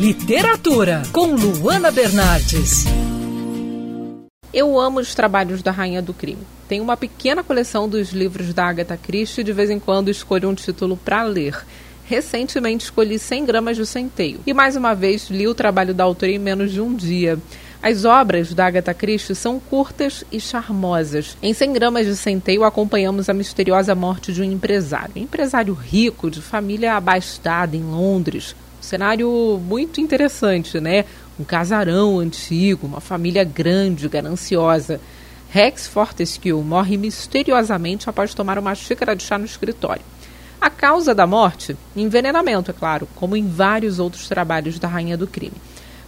Literatura, com Luana Bernardes. Eu amo os trabalhos da Rainha do Crime. Tenho uma pequena coleção dos livros da Agatha Christie e de vez em quando escolho um título para ler. Recentemente escolhi 100 gramas de centeio. E mais uma vez li o trabalho da autora em menos de um dia. As obras da Agatha Christie são curtas e charmosas. Em 100 gramas de centeio, acompanhamos a misteriosa morte de um empresário. Um empresário rico, de família abastada em Londres. Um cenário muito interessante, né? Um casarão antigo, uma família grande, gananciosa. Rex Fortescue morre misteriosamente após tomar uma xícara de chá no escritório. A causa da morte? Envenenamento, é claro, como em vários outros trabalhos da Rainha do Crime.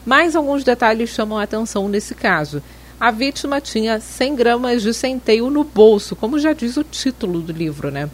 Mas alguns detalhes chamam a atenção nesse caso. A vítima tinha 100 gramas de centeio no bolso, como já diz o título do livro, né?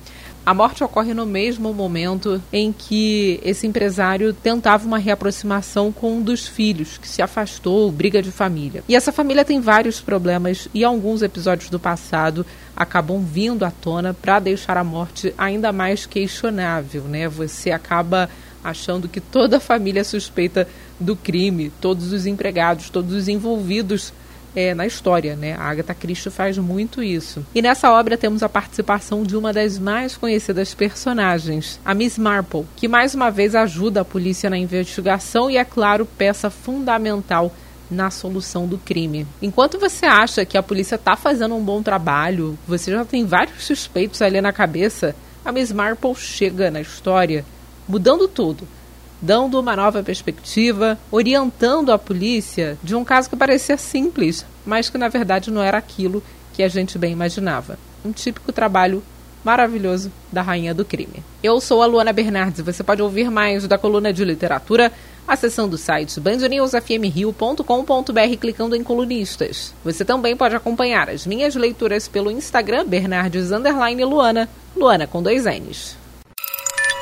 A morte ocorre no mesmo momento em que esse empresário tentava uma reaproximação com um dos filhos, que se afastou, briga de família. E essa família tem vários problemas e alguns episódios do passado acabam vindo à tona para deixar a morte ainda mais questionável, né? Você acaba achando que toda a família é suspeita do crime, todos os empregados, todos os envolvidos é, na história, né? A Agatha Christie faz muito isso. E nessa obra temos a participação de uma das mais conhecidas personagens, a Miss Marple, que mais uma vez ajuda a polícia na investigação e, é claro, peça fundamental na solução do crime. Enquanto você acha que a polícia está fazendo um bom trabalho, você já tem vários suspeitos ali na cabeça, a Miss Marple chega na história mudando tudo dando uma nova perspectiva, orientando a polícia de um caso que parecia simples, mas que na verdade não era aquilo que a gente bem imaginava. Um típico trabalho maravilhoso da Rainha do Crime. Eu sou a Luana Bernardes você pode ouvir mais da coluna de literatura acessando o site bandnewsfmrio.com.br clicando em colunistas. Você também pode acompanhar as minhas leituras pelo Instagram Bernardes Luana, Luana com dois N's.